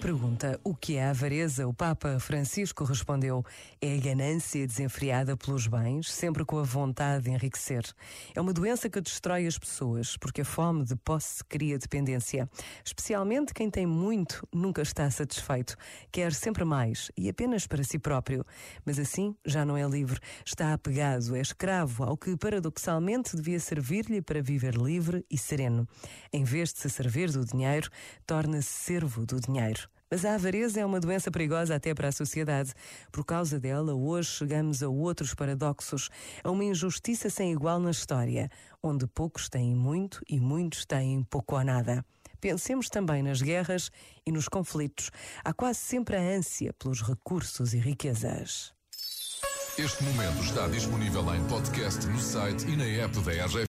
pergunta o que é a avareza, o Papa Francisco respondeu: é a ganância desenfreada pelos bens, sempre com a vontade de enriquecer. É uma doença que destrói as pessoas, porque a fome de posse cria dependência. Especialmente quem tem muito nunca está satisfeito, quer sempre mais e apenas para si próprio. Mas assim já não é livre, está apegado, é escravo ao que paradoxalmente devia servir-lhe para viver livre e sereno. Em vez de se servir do dinheiro, torna-se servo do dinheiro. Mas a avareza é uma doença perigosa até para a sociedade. Por causa dela, hoje chegamos a outros paradoxos, a uma injustiça sem igual na história, onde poucos têm muito e muitos têm pouco ou nada. Pensemos também nas guerras e nos conflitos. Há quase sempre a ânsia pelos recursos e riquezas. Este momento está disponível em podcast no site e na app da RGF.